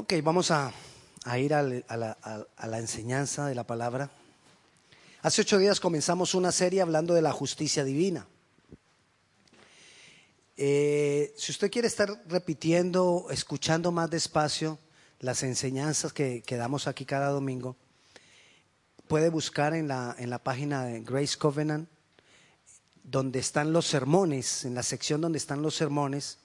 Ok, vamos a, ir a, la, enseñanza de la palabra. Hace ocho días comenzamos una serie hablando de la justicia divina. Eh, si usted quiere estar repitiendo, escuchando más despacio las enseñanzas que, que damos aquí cada domingo, puede buscar en la, en la página de Grace Covenant, donde están los sermones, en la sección donde están los sermones,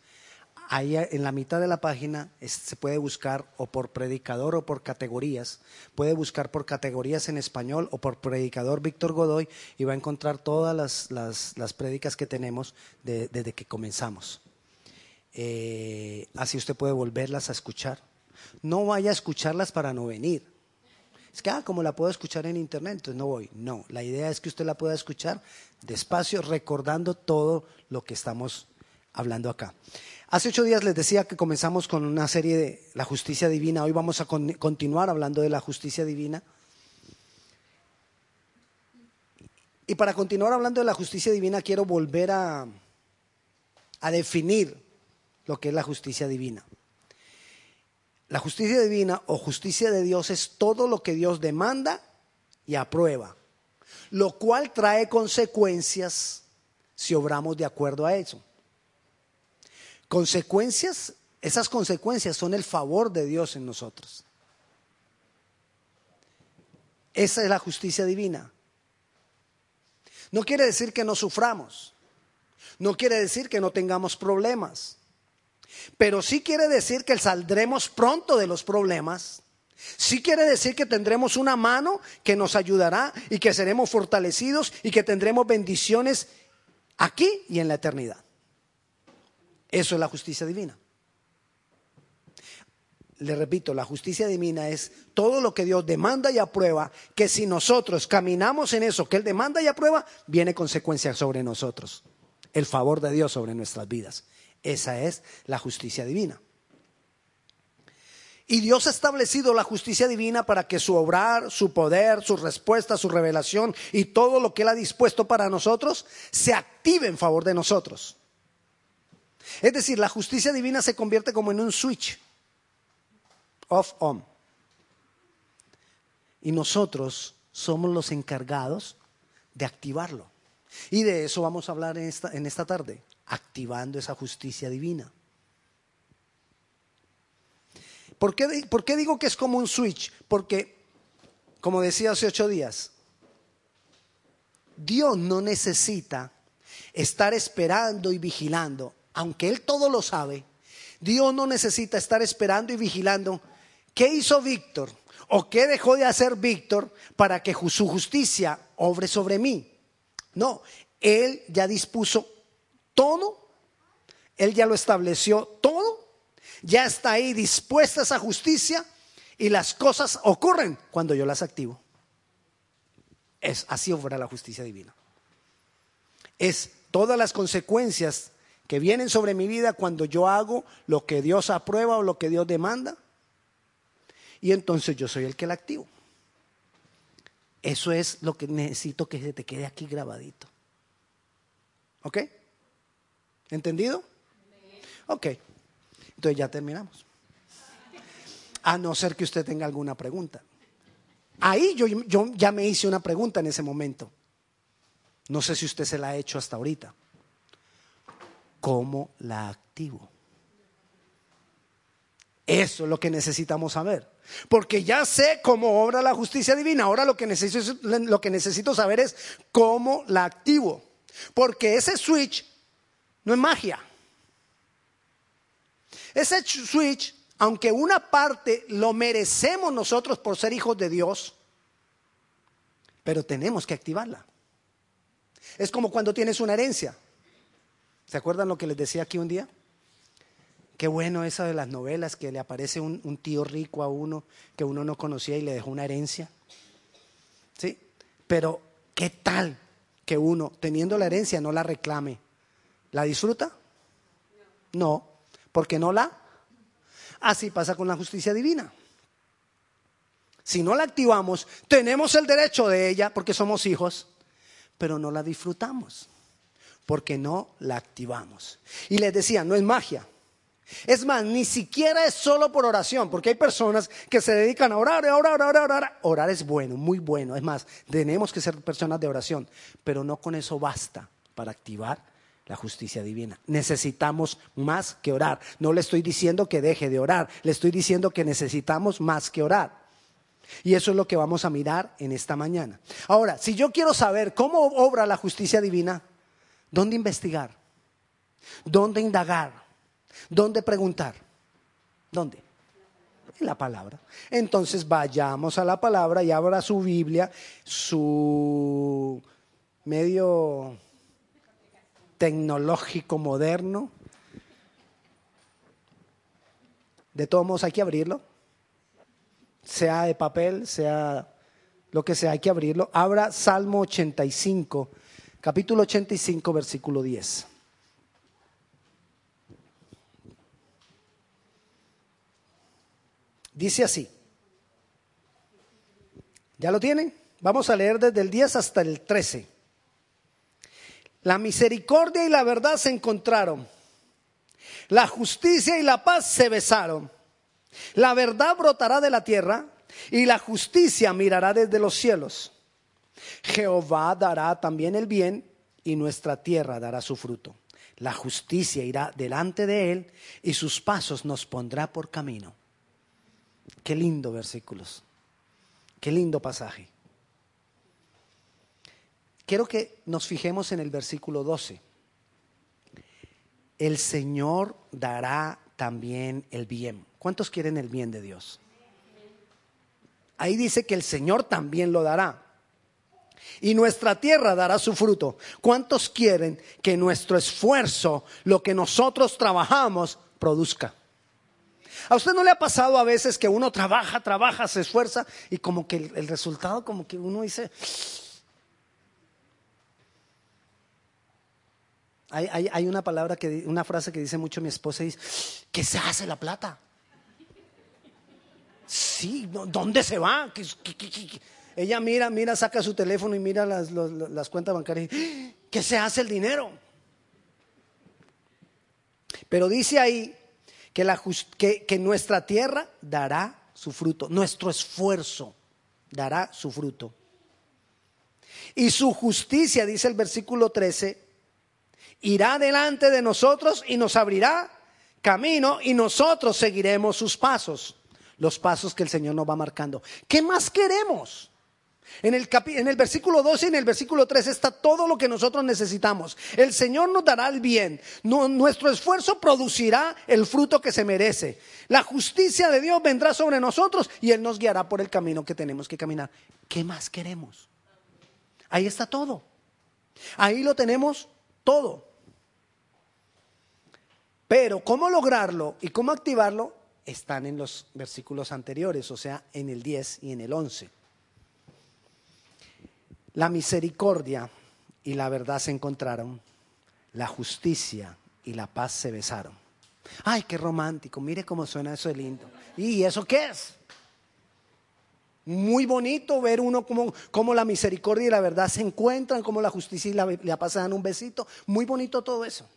ahí en la mitad de la página se puede buscar o por predicador o por categorías. Puede buscar por categorías en español o por predicador Víctor Godoy y va a encontrar todas las, las, prédicas que tenemos desde que comenzamos. Eh, así usted puede volverlas a escuchar. No vaya a escucharlas para no venir. Es que, ah, como la puedo escuchar en internet, entonces no voy. No, la idea es que usted la pueda escuchar despacio, recordando todo lo que estamos hablando acá. Hace ocho días les decía que comenzamos con una serie de la justicia divina. Hoy vamos a continuar hablando de la justicia divina. Y para continuar hablando de la justicia divina, quiero volver a, a definir lo que es la justicia divina. La justicia divina o justicia de Dios es todo lo que Dios demanda y aprueba, lo cual trae consecuencias si obramos de acuerdo a eso. Consecuencias, esas consecuencias son el favor de Dios en nosotros. Esa es la justicia divina. No quiere decir que no suframos. No quiere decir que no tengamos problemas. Pero sí quiere decir que saldremos pronto de los problemas. Sí quiere decir que tendremos una mano que nos ayudará y que seremos fortalecidos y que tendremos bendiciones aquí y en la eternidad. Eso es la justicia divina. Le repito, la justicia divina es todo lo que Dios demanda y aprueba, que si nosotros caminamos en eso que Él demanda y aprueba, viene consecuencia sobre nosotros. El favor de Dios sobre nuestras vidas. Esa es la justicia divina. Y Dios ha establecido la justicia divina para que su obrar, su poder, su respuesta, su revelación y todo lo que Él ha dispuesto para nosotros se active en favor de nosotros. Es decir, la justicia divina se convierte como en un switch. Off, on. Y nosotros somos los encargados de activarlo. Y de eso vamos a hablar en esta, en esta tarde, activando esa justicia divina. ¿Por qué, ¿Por qué digo que es como un switch? Porque, como decía hace ocho días, Dios no necesita estar esperando y vigilando aunque Él todo lo sabe, Dios no necesita estar esperando y vigilando qué hizo Víctor o qué dejó de hacer Víctor para que su justicia obre sobre mí. No, Él ya dispuso todo, Él ya lo estableció todo, ya está ahí dispuesta esa justicia y las cosas ocurren cuando yo las activo. Es así obra la justicia divina. Es todas las consecuencias que vienen sobre mi vida cuando yo hago lo que Dios aprueba o lo que Dios demanda. Y entonces yo soy el que la activo. Eso es lo que necesito que se te quede aquí grabadito. ¿Ok? ¿Entendido? Ok. Entonces ya terminamos. A no ser que usted tenga alguna pregunta. Ahí yo, yo ya me hice una pregunta en ese momento. No sé si usted se la ha hecho hasta ahorita. ¿Cómo la activo? Eso es lo que necesitamos saber. Porque ya sé cómo obra la justicia divina. Ahora lo que necesito, lo que necesito saber es cómo la activo. Porque ese switch no es magia. Ese switch, aunque una parte lo merecemos nosotros por ser hijos de Dios, pero tenemos que activarla. Es como cuando tienes una herencia. ¿Se acuerdan lo que les decía aquí un día? Qué bueno eso de las novelas, que le aparece un, tío rico a uno que uno no conocía y le dejó una herencia. ¿Sí? Pero, ¿qué tal que uno, teniendo la herencia, no la reclame? ¿La disfruta? No, porque no la. Así pasa con la justicia divina. Si no la activamos, tenemos el derecho de ella porque somos hijos, pero no la disfrutamos porque no la activamos. Y les decía, no es magia, Es más, ni siquiera es solo por oración, porque hay personas que se dedican a orar, a orar, a orar, orar. Orar es bueno, muy bueno. Es más, tenemos que ser personas de oración, pero no con eso basta para activar la justicia divina. Necesitamos más que orar. No le estoy diciendo que deje de orar, le estoy diciendo que necesitamos más que orar. Y eso es lo que vamos a mirar en esta mañana. Ahora, si yo quiero saber cómo obra la justicia divina, ¿dónde investigar? ¿Dónde indagar? ¿Dónde preguntar? ¿Dónde? En la palabra. Entonces vayamos a la palabra y abra su Biblia, su medio tecnológico moderno. De todos modos hay que abrirlo, sea de papel, sea lo que sea, hay que abrirlo. Abra Salmo 85, capítulo 85, versículo 10. Dice así. ¿Ya lo tienen? Vamos a leer desde el 10 hasta el 13. La misericordia y la verdad se encontraron. La justicia y la paz se besaron. La verdad brotará de la tierra y la justicia mirará desde los cielos. Jehová dará también el bien y nuestra tierra dará su fruto. La justicia irá delante de él y sus pasos nos pondrá por camino. Qué lindo versículos. Qué lindo pasaje. Quiero que nos fijemos en el versículo 12. El Señor dará también el bien. ¿Cuántos quieren el bien de Dios? Ahí dice que el Señor también lo dará. Y nuestra tierra dará su fruto. ¿Cuántos quieren que nuestro esfuerzo, lo que nosotros trabajamos, produzca? ¿A usted no le ha pasado a veces que uno trabaja, trabaja, se esfuerza y como que el, resultado, como que uno dice... Hay, una palabra, que, una frase que dice mucho mi esposa y dice, ¿qué se hace la plata? Sí, ¿dónde se va? Ella mira, mira, saca su teléfono y mira las, las cuentas bancarias. ¿Qué se hace el dinero? Pero dice ahí que, la, que, que nuestra tierra dará su fruto, nuestro esfuerzo dará su fruto. Y su justicia, dice el versículo 13, irá delante de nosotros y nos abrirá camino y nosotros seguiremos sus pasos, los pasos que el Señor nos va marcando. ¿Qué más queremos? En el, en el, versículo 12 y en el versículo 13 está todo lo que nosotros necesitamos. El Señor nos dará el bien. nuestro esfuerzo producirá el fruto que se merece. La justicia de Dios vendrá sobre nosotros y Él nos guiará por el camino que tenemos que caminar. ¿Qué más queremos? Ahí está todo. Ahí lo tenemos todo. Pero cómo lograrlo y cómo activarlo están en los versículos anteriores, o sea, en el 10 y en el 11. La misericordia y la verdad se encontraron, la justicia y la paz se besaron. Ay, qué romántico, mire cómo suena eso de lindo. ¿Y eso qué es? Muy bonito ver uno como, la misericordia y la verdad se encuentran, como la justicia y la, la paz se dan un besito. Muy bonito todo eso.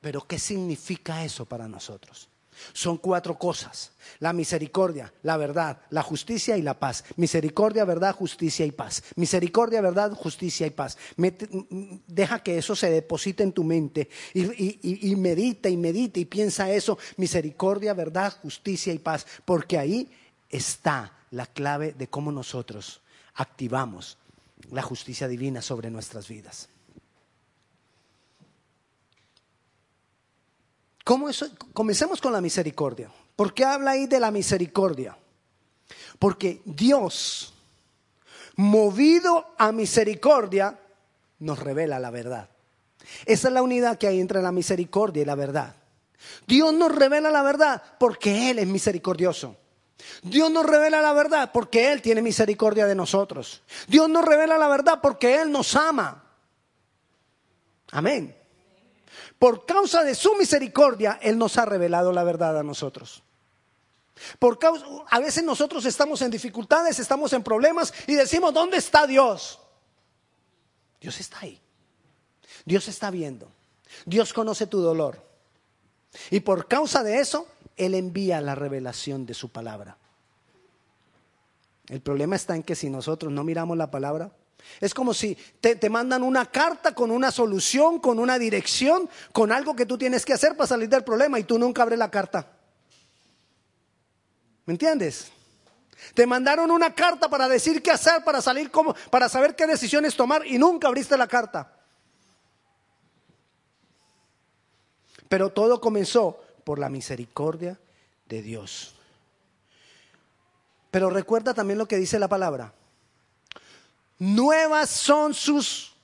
Pero ¿qué significa eso para nosotros? Son cuatro cosas. La misericordia, la verdad, la justicia y la paz. Misericordia, verdad, justicia y paz. Misericordia, verdad, justicia y paz. deja que eso se deposite en tu mente y, y medita y medita y piensa eso. Misericordia, verdad, justicia y paz. Porque ahí está la clave de cómo nosotros activamos la justicia divina sobre nuestras vidas. ¿Cómo eso? Comencemos con la misericordia. ¿Por qué habla ahí de la misericordia? Porque Dios, movido a misericordia, nos revela la verdad. Esa es la unidad que hay entre la misericordia y la verdad. Dios nos revela la verdad porque Él es misericordioso. Dios nos revela la verdad porque Él tiene misericordia de nosotros. Dios nos revela la verdad porque Él nos ama. Amén. Por causa de su misericordia, Él nos ha revelado la verdad a nosotros. Por causa, a veces nosotros estamos en dificultades, estamos en problemas y decimos, ¿dónde está Dios? Dios está ahí. Dios está viendo. Dios conoce tu dolor. Y por causa de eso, Él envía la revelación de su palabra. El problema está en que si nosotros no miramos la palabra, es como si te, te, mandan una carta con una solución, con una dirección, con algo que tú tienes que hacer para salir del problema y tú nunca abres la carta. ¿Me entiendes? Te mandaron una carta para decir qué hacer, para salir como, para saber qué decisiones tomar y nunca abriste la carta. Pero todo comenzó por la misericordia de Dios. Pero recuerda también lo que dice la palabra. Nuevas son sus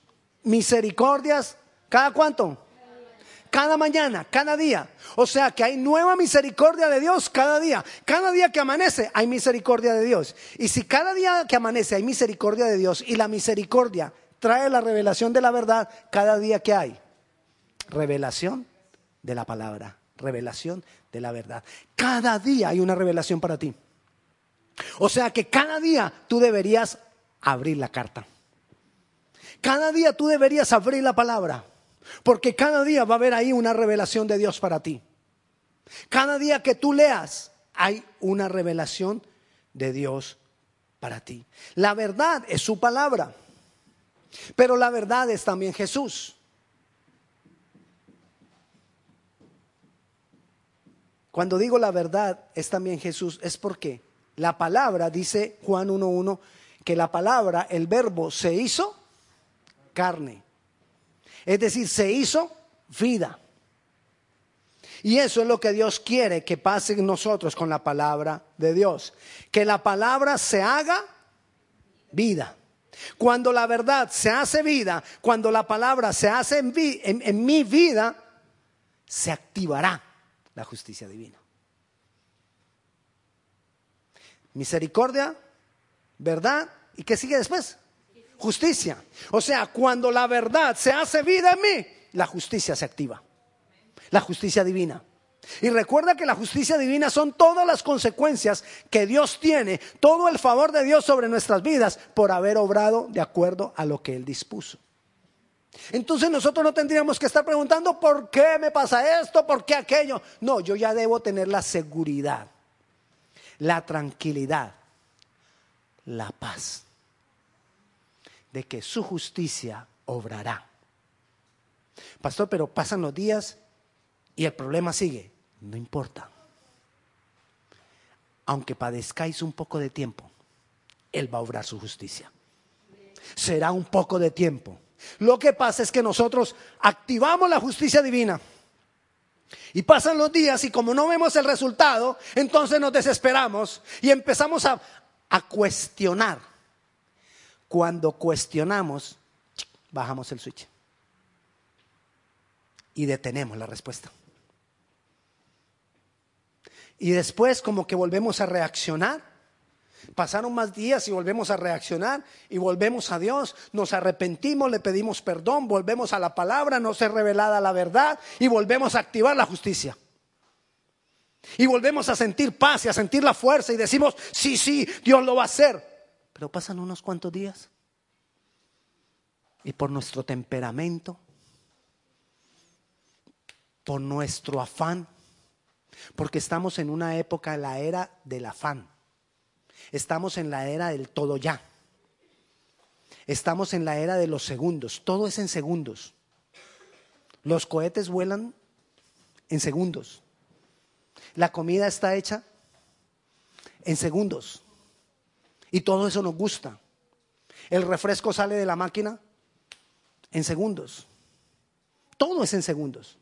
misericordias. ¿Cada cuánto? Cada mañana, cada día. O sea que hay nueva misericordia de Dios cada día. Cada día que amanece hay misericordia de Dios. Y si cada día que amanece hay misericordia de Dios y la misericordia trae la revelación de la verdad, cada día que hay revelación de la palabra, revelación de la verdad. Cada día hay una revelación para ti. O sea que cada día tú deberías abrir la carta. Cada día tú deberías abrir la palabra, porque cada día va a haber ahí una revelación de Dios para ti. Cada día que tú leas hay una revelación de Dios para ti. La verdad es su palabra, pero la verdad es también Jesús. Cuando digo la verdad es también Jesús, es porque la palabra, dice Juan 1.1, que la palabra, el verbo, se hizo carne. Es decir, se hizo vida. Y eso es lo que Dios quiere que pase en nosotros con la palabra de Dios. Que la palabra se haga vida. Cuando la verdad se hace vida, cuando la palabra se hace en, mi vida, se activará la justicia divina. Misericordia, verdad. ¿Y qué sigue después? Justicia. O sea, cuando la verdad se hace vida en mí, la justicia se activa. La justicia divina. Y recuerda que la justicia divina son todas las consecuencias que Dios tiene, todo el favor de Dios sobre nuestras vidas por haber obrado de acuerdo a lo que Él dispuso. Entonces nosotros no tendríamos que estar preguntando por qué me pasa esto, por qué aquello. No, yo ya debo tener la seguridad, la tranquilidad la paz de que su justicia obrará. Pastor, pero pasan los días y el problema sigue. No importa. Aunque padezcáis un poco de tiempo, Él va a obrar su justicia. Será un poco de tiempo. Lo que pasa es que nosotros activamos la justicia divina. Y pasan los días y como no vemos el resultado, entonces nos desesperamos y empezamos a, a cuestionar. Cuando cuestionamos, bajamos el switch y detenemos la respuesta. Y después como que volvemos a reaccionar. Pasaron más días y volvemos a reaccionar y volvemos a Dios, nos arrepentimos, le pedimos perdón, volvemos a la palabra, no se revelada la verdad y volvemos a activar la justicia. Y volvemos a sentir paz y a sentir la fuerza y decimos, sí, sí, Dios lo va a hacer. Pero pasan unos cuantos días. Y por nuestro temperamento, por nuestro afán, porque estamos en una época, la era del afán. Estamos en la era del todo ya. Estamos en la era de los segundos. Todo es en segundos. Los cohetes vuelan en segundos. La comida está hecha en segundos. Y todo eso nos gusta. El refresco sale de la máquina en segundos. Todo es en segundos.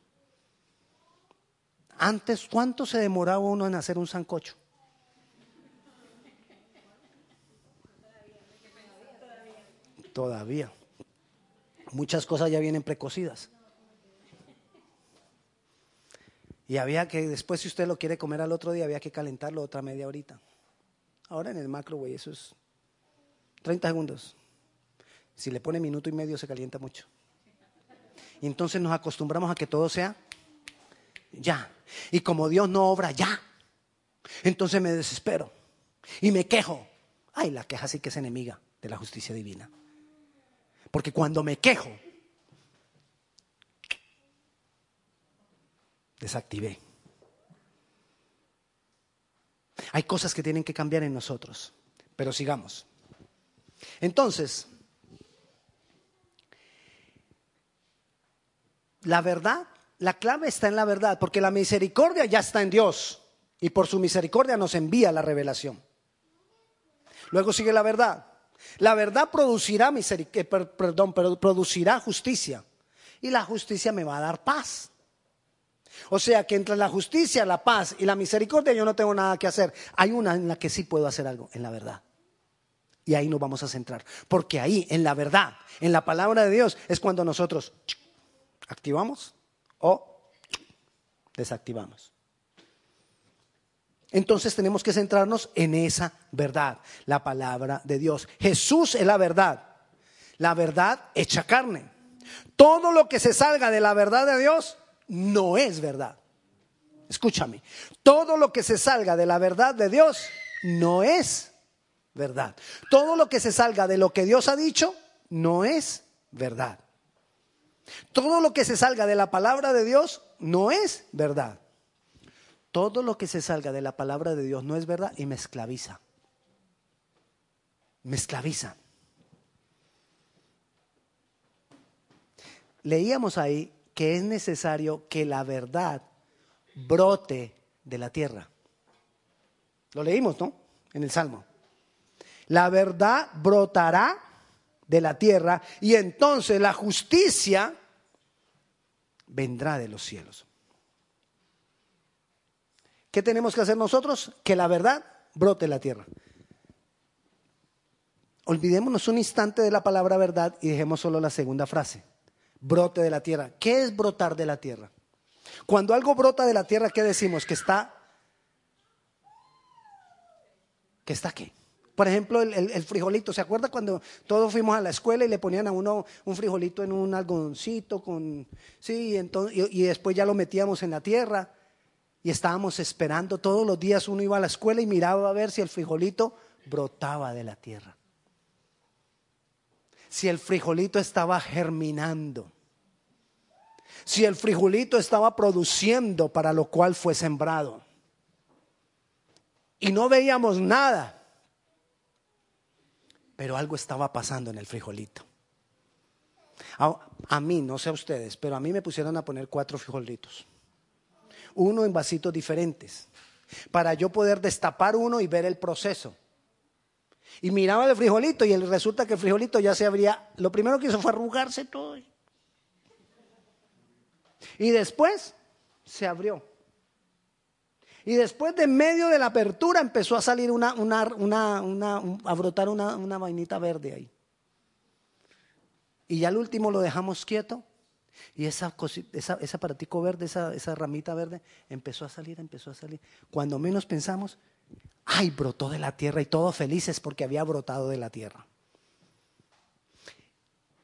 Antes, ¿cuánto se demoraba uno en hacer un sancocho? Todavía. Muchas cosas ya vienen precocidas. Y había que, después si usted lo quiere comer al otro día, había que calentarlo otra media horita. Ahora en el macro, güey, eso es 30 segundos. Si le pone minuto y medio se calienta mucho. Y entonces nos acostumbramos a que todo sea ya. Y como Dios no obra ya, entonces me desespero y me quejo. Ay, la queja sí que es enemiga de la justicia divina. Porque cuando me quejo, desactivé. Hay cosas que tienen que cambiar en nosotros, pero sigamos. Entonces, la verdad, la clave está en la verdad, porque la misericordia ya está en Dios y por su misericordia nos envía la revelación. Luego sigue la verdad. La verdad producirá misericordia, eh, perdón, producirá justicia y la justicia me va a dar paz. O sea que entre la justicia, la paz y la misericordia yo no tengo nada que hacer. Hay una en la que sí puedo hacer algo, en la verdad. Y ahí nos vamos a centrar. Porque ahí, en la verdad, en la palabra de Dios, es cuando nosotros activamos o desactivamos. Entonces tenemos que centrarnos en esa verdad, la palabra de Dios. Jesús es la verdad, la verdad hecha carne. Todo lo que se salga de la verdad de Dios no es verdad. Escúchame, todo lo que se salga de la verdad de Dios no es verdad. Todo lo que se salga de lo que Dios ha dicho no es verdad. Todo lo que se salga de la palabra de Dios no es verdad. Todo lo que se salga de la palabra de Dios no es verdad y me esclaviza. Me esclaviza. Leíamos ahí que es necesario que la verdad brote de la tierra. Lo leímos, ¿no? En el Salmo. La verdad brotará de la tierra y entonces la justicia vendrá de los cielos. ¿Qué tenemos que hacer nosotros? Que la verdad brote de la tierra. Olvidémonos un instante de la palabra verdad y dejemos solo la segunda frase. Brote de la tierra. ¿Qué es brotar de la tierra? Cuando algo brota de la tierra, ¿qué decimos? Que está... ¿Que está qué? Por ejemplo, el, frijolito. ¿Se acuerda cuando todos fuimos a la escuela y le ponían a uno un frijolito en un algodoncito con, sí, entonces, y, y después ya lo metíamos en la tierra y estábamos esperando todos los días uno iba a la escuela y miraba a ver si el frijolito brotaba de la tierra. Si el frijolito estaba germinando. Si el frijolito estaba produciendo para lo cual fue sembrado. Y no veíamos nada pero algo estaba pasando en el frijolito. A, mí, no sé a ustedes, pero a mí me pusieron a poner cuatro frijolitos. Uno en vasitos diferentes, para yo poder destapar uno y ver el proceso. Y miraba el frijolito y resulta que el frijolito ya se abría. Lo primero que hizo fue arrugarse todo. Y después se abrió. Y después de medio de la apertura empezó a salir una, una, una, a brotar una, una vainita verde ahí. Y ya al último lo dejamos quieto. Y esa, esa, ese aparatico verde, esa, esa ramita verde, empezó a salir, empezó a salir. Cuando menos pensamos, ay, brotó de la tierra y todos felices porque había brotado de la tierra.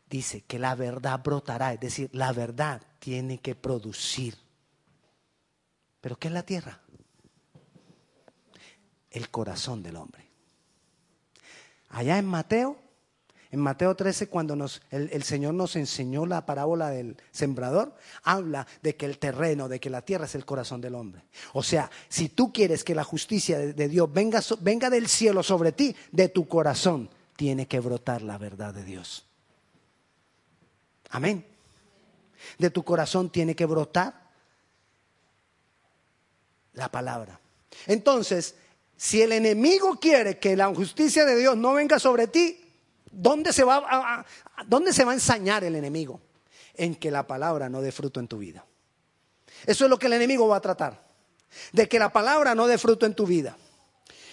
Dice que la verdad brotará, es decir, la verdad tiene que producir. ¿Pero qué es la tierra? el corazón del hombre. Allá en Mateo, en Mateo 13, cuando nos, el, Señor nos enseñó la parábola del sembrador, habla de que el terreno, de que la tierra es el corazón del hombre. O sea, si tú quieres que la justicia de, de Dios venga, venga del cielo sobre ti, de tu corazón tiene que brotar la verdad de Dios. Amén. De tu corazón tiene que brotar la palabra. Entonces, si el enemigo quiere que la justicia de Dios no venga sobre ti, ¿dónde se va a, ¿dónde se va a ensañar el enemigo? En que la palabra no dé fruto en tu vida. Eso es lo que el enemigo va a tratar. De que la palabra no dé fruto en tu vida.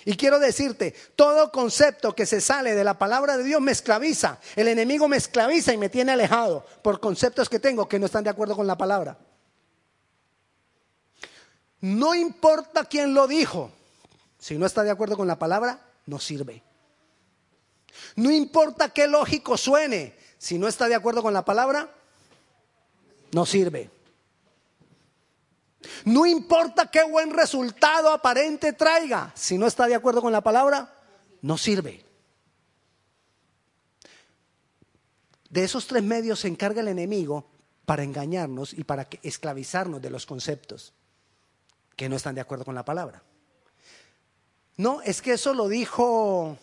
Y quiero decirte, todo concepto que se sale de la palabra de Dios me esclaviza. El enemigo me esclaviza y me tiene alejado por conceptos que tengo que no están de acuerdo con la palabra. No importa quién lo dijo. Si no está de acuerdo con la palabra, no sirve. No importa qué lógico suene, si no está de acuerdo con la palabra, no sirve. No importa qué buen resultado aparente traiga, si no está de acuerdo con la palabra, no sirve. De esos tres medios se encarga el enemigo para engañarnos y para esclavizarnos de los conceptos. que no están de acuerdo con la palabra. No, es que eso lo dijo...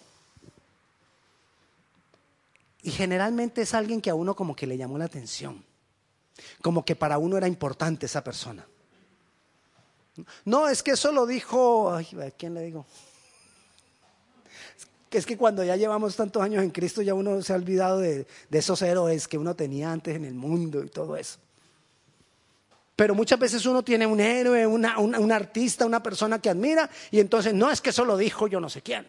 Y generalmente es alguien que a uno como que le llamó la atención, como que para uno era importante esa persona. No, es que eso lo dijo, ay, ¿a quién le digo? Es que cuando ya llevamos tantos años en Cristo ya uno se ha olvidado de, de esos héroes que uno tenía antes en el mundo y todo eso. Pero muchas veces uno tiene un héroe, una, un artista, una persona que admira, y entonces no es que eso lo dijo yo no sé quién.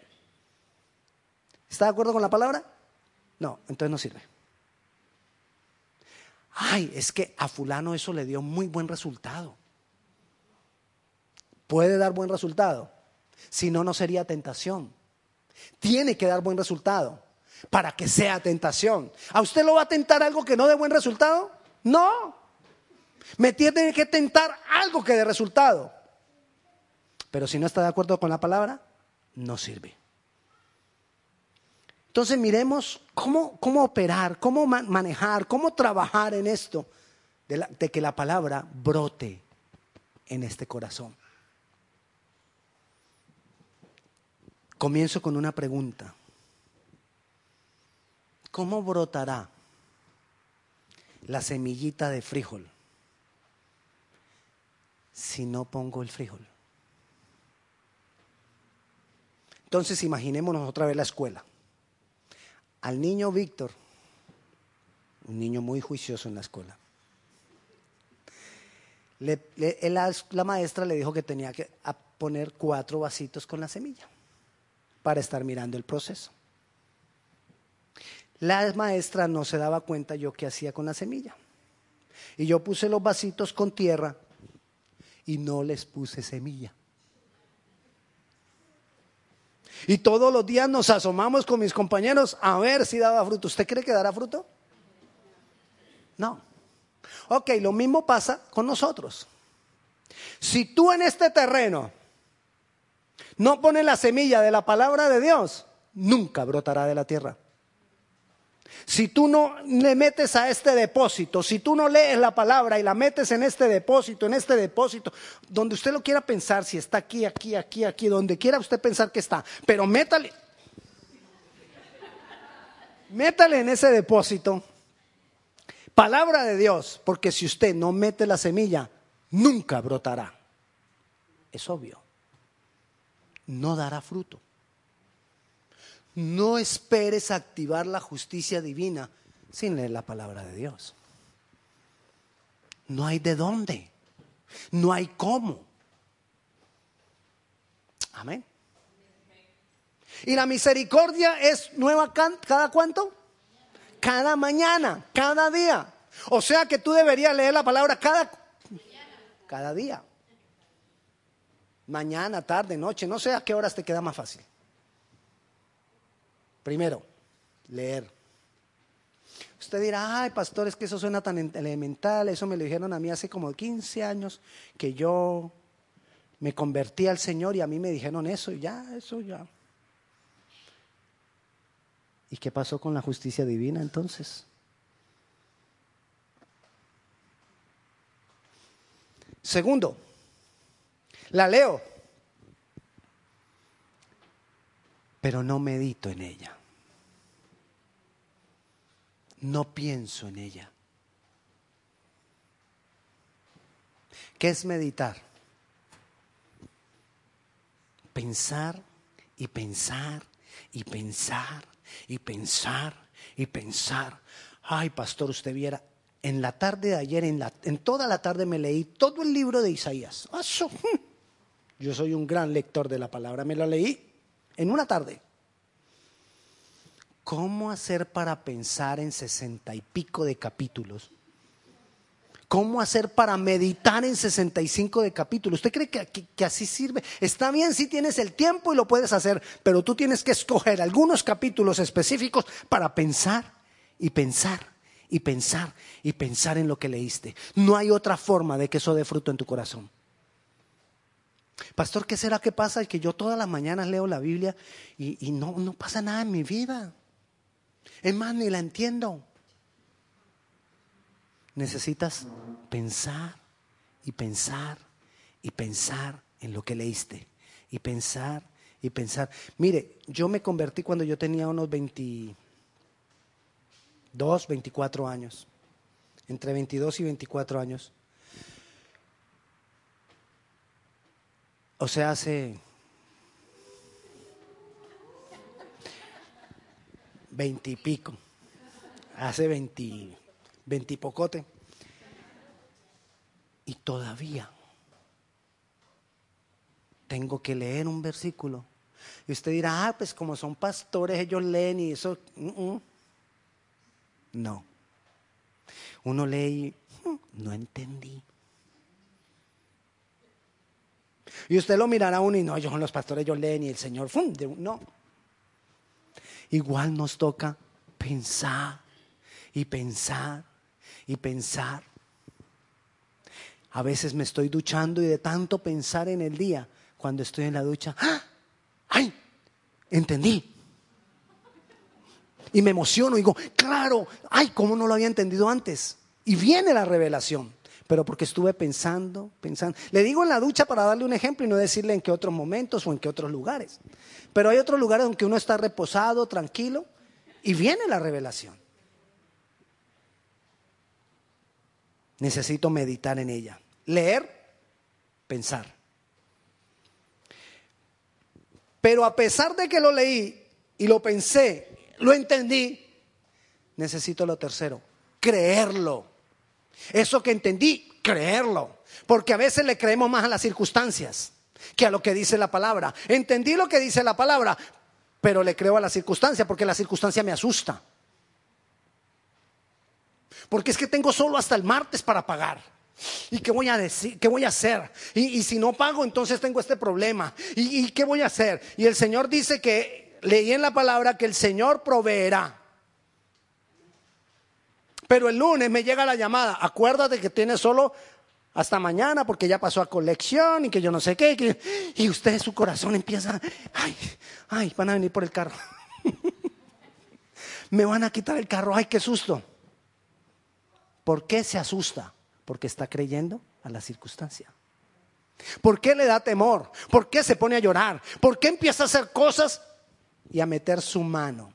¿Está de acuerdo con la palabra? No, entonces no sirve. Ay, es que a fulano eso le dio muy buen resultado. Puede dar buen resultado. Si no, no sería tentación. Tiene que dar buen resultado para que sea tentación. ¿A usted lo va a tentar algo que no dé buen resultado? No. Me tiene que tentar algo que dé resultado. Pero si no está de acuerdo con la palabra, no sirve. Entonces miremos cómo, cómo operar, cómo manejar, cómo trabajar en esto de, de que la palabra brote en este corazón. Comienzo con una pregunta. ¿Cómo brotará la semillita de frijol si no pongo el frijol? Entonces imaginémonos otra vez la escuela. Al niño Víctor, un niño muy juicioso en la escuela, la maestra le dijo que tenía que poner cuatro vasitos con la semilla para estar mirando el proceso. La maestra no se daba cuenta yo qué hacía con la semilla. Y yo puse los vasitos con tierra y no les puse semilla. Y todos los días nos asomamos con mis compañeros a ver si daba fruto. ¿Usted cree que dará fruto? No. Ok, lo mismo pasa con nosotros. Si tú en este terreno no pones la semilla de la palabra de Dios, nunca brotará de la tierra. Si tú no le metes a este depósito, si tú no lees la palabra y la metes en este depósito, en este depósito, donde usted lo quiera pensar, si está aquí, aquí, aquí, aquí, donde quiera usted pensar que está, pero métale, métale en ese depósito palabra de Dios, porque si usted no mete la semilla, nunca brotará. Es obvio. No dará fruto. No esperes activar la justicia divina sin leer la palabra de Dios. No hay de dónde. No hay cómo. Amén. Y la misericordia es nueva cada cuánto? Cada mañana, cada día. O sea que tú deberías leer la palabra cada, cada día. Mañana, tarde, noche, no sé a qué horas te queda más fácil. Primero, leer. Usted dirá, ay, pastor, es que eso suena tan elemental, eso me lo dijeron a mí hace como 15 años, que yo me convertí al Señor y a mí me dijeron eso y ya, eso ya. ¿Y qué pasó con la justicia divina entonces? Segundo, la leo, pero no medito en ella. No pienso en ella. ¿Qué es meditar? Pensar y pensar y pensar y pensar y pensar. Ay, pastor, usted viera, en la tarde de ayer, en, la, en toda la tarde me leí todo el libro de Isaías. Yo soy un gran lector de la palabra, me lo leí en una tarde. ¿Cómo hacer para pensar en sesenta y pico de capítulos? ¿Cómo hacer para meditar en sesenta y cinco de capítulos? ¿Usted cree que, que, así sirve? Está bien si tienes el tiempo y lo puedes hacer, pero tú tienes que escoger algunos capítulos específicos para pensar y pensar y pensar y pensar en lo que leíste. No hay otra forma de que eso dé fruto en tu corazón. Pastor, ¿qué será que pasa? Que yo todas las mañanas leo la Biblia y, no, no pasa nada en mi vida. Es más, ni la entiendo. Necesitas pensar y pensar y pensar en lo que leíste. Y pensar y pensar. Mire, yo me convertí cuando yo tenía unos 22, 24 años. Entre 22 y 24 años. O sea, hace 20 y pico. Hace 20, 20 y todavía tengo que leer un versículo. Y usted dirá, ah, pues como son pastores, ellos leen y eso. No. Uno lee y mm, no entendí. Y usted lo mirará uno y no, son los pastores, ellos leen y el Señor, ¡fum! no. Igual nos toca pensar y pensar y pensar. A veces me estoy duchando y de tanto pensar en el día, cuando estoy en la ducha, ¡ah! ¡ay! Entendí. Y me emociono y digo, claro, ay, ¿cómo no lo había entendido antes? Y viene la revelación, pero porque estuve pensando, pensando. Le digo en la ducha para darle un ejemplo y no decirle en qué otros momentos o en qué otros lugares. Pero hay otros lugares donde uno está reposado, tranquilo, y viene la revelación. Necesito meditar en ella. Leer, pensar. Pero a pesar de que lo leí y lo pensé, lo entendí, necesito lo tercero, creerlo. Eso que entendí, creerlo. Porque a veces le creemos más a las circunstancias que a lo que dice la palabra. Entendí lo que dice la palabra, pero le creo a la circunstancia porque la circunstancia me asusta. Porque es que tengo solo hasta el martes para pagar. ¿Y qué voy a decir? ¿Qué voy a hacer? Y, si no pago, entonces tengo este problema. ¿Y, qué voy a hacer? Y el Señor dice que, leí en la palabra que el Señor proveerá. Pero el lunes me llega la llamada, acuérdate que tienes solo hasta mañana porque ya pasó a colección y que yo no sé qué. y usted su corazón empieza, ay, ay, van a venir por el carro. me van a quitar el carro, ay, qué susto. ¿Por qué se asusta? Porque está creyendo a la circunstancia. ¿Por qué le da temor? ¿Por qué se pone a llorar? ¿Por qué empieza a hacer cosas y a meter su mano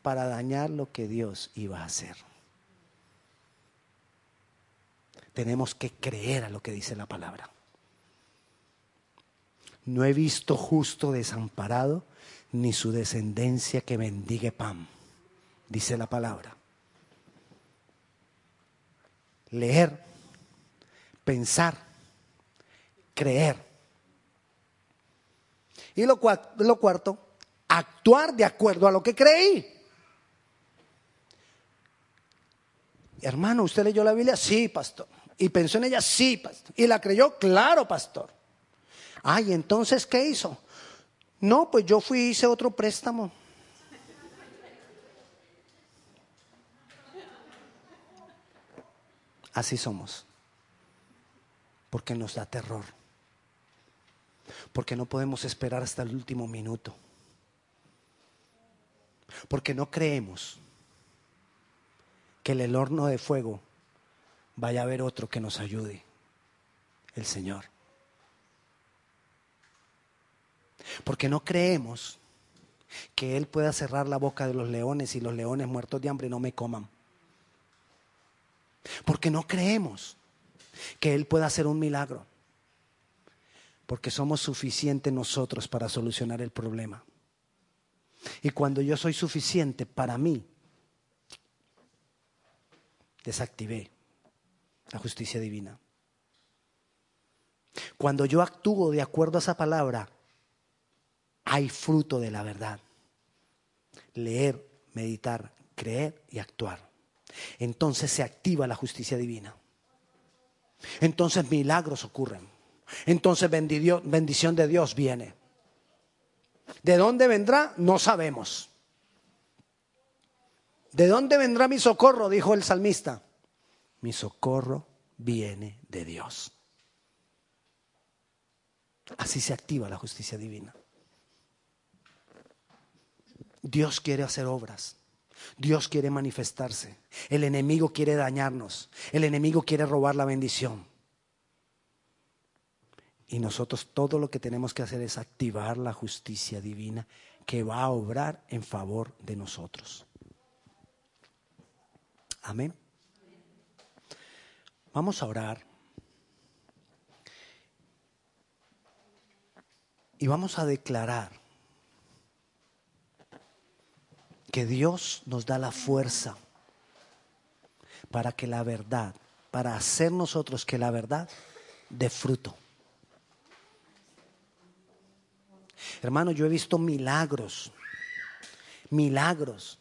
para dañar lo que Dios iba a hacer? Tenemos que creer a lo que dice la palabra. No he visto justo desamparado ni su descendencia que bendigue pan, dice la palabra. Leer pensar, creer. Y lo, lo cuarto, actuar de acuerdo a lo que creí. Hermano, ¿usted leyó la Biblia? Sí, pastor. ¿Y pensó en ella? Sí, pastor. ¿Y la creyó? Claro, pastor. Ay, entonces, ¿qué hizo? No, pues yo fui y hice otro préstamo. Así somos porque nos da terror. Porque no podemos esperar hasta el último minuto. Porque no creemos que el horno de fuego vaya a haber otro que nos ayude, el Señor. Porque no creemos que Él pueda cerrar la boca de los leones y los leones muertos de hambre no me coman. Porque no creemos que Él pueda hacer un milagro. Porque somos suficientes nosotros para solucionar el problema. Y cuando yo soy suficiente para mí, desactivé la justicia divina. Cuando yo actúo de acuerdo a esa palabra, hay fruto de la verdad. Leer, meditar, creer y actuar. Entonces se activa la justicia divina. Entonces milagros ocurren. Entonces bendición de Dios viene. ¿De dónde vendrá? No sabemos. ¿De dónde vendrá mi socorro? Dijo el salmista. Mi socorro viene de Dios. Así se activa la justicia divina. Dios quiere hacer obras. Dios quiere manifestarse. El enemigo quiere dañarnos. El enemigo quiere robar la bendición. Y nosotros todo lo que tenemos que hacer es activar la justicia divina que va a obrar en favor de nosotros. Amén. Vamos a orar. Y vamos a declarar que Dios nos da la fuerza para que la verdad, para hacer nosotros que la verdad dé fruto. Hermano, yo he visto milagros, milagros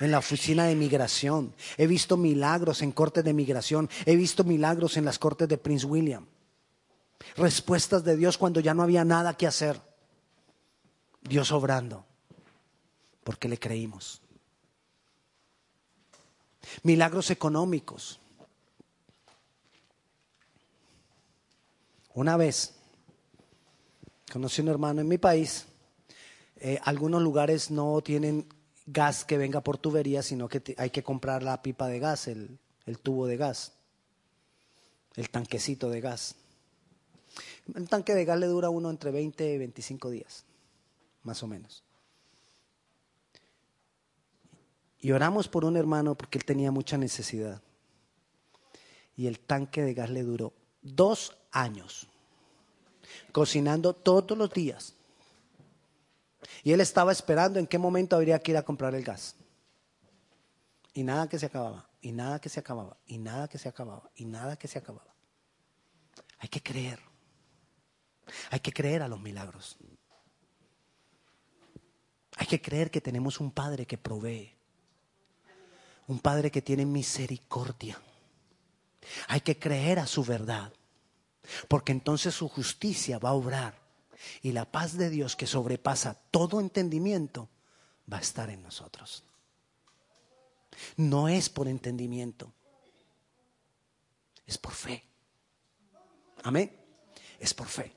en la oficina de migración, he visto milagros en cortes de migración, he visto milagros en las cortes de Prince William respuestas de Dios cuando ya no había nada que hacer. Dios obrando, porque le creímos. Milagros económicos. Una vez conocí a un hermano en mi país. Eh, algunos lugares no tienen gas que venga por tubería, sino que hay que comprar la pipa de gas, el, el tubo de gas, el tanquecito de gas. Un tanque de gas le dura uno entre 20 y 25 días, más o menos. Y oramos por un hermano porque él tenía mucha necesidad. Y el tanque de gas le duró dos años, cocinando todos los días. Y él estaba esperando en qué momento habría que ir a comprar el gas. Y nada que se acababa, y nada que se acababa, y nada que se acababa, y nada que se acababa. Hay que creer. Hay que creer a los milagros. Hay que creer que tenemos un Padre que provee. Un Padre que tiene misericordia. Hay que creer a su verdad. Porque entonces su justicia va a obrar. Y la paz de Dios que sobrepasa todo entendimiento va a estar en nosotros. No es por entendimiento. Es por fe. Amén. Es por fe.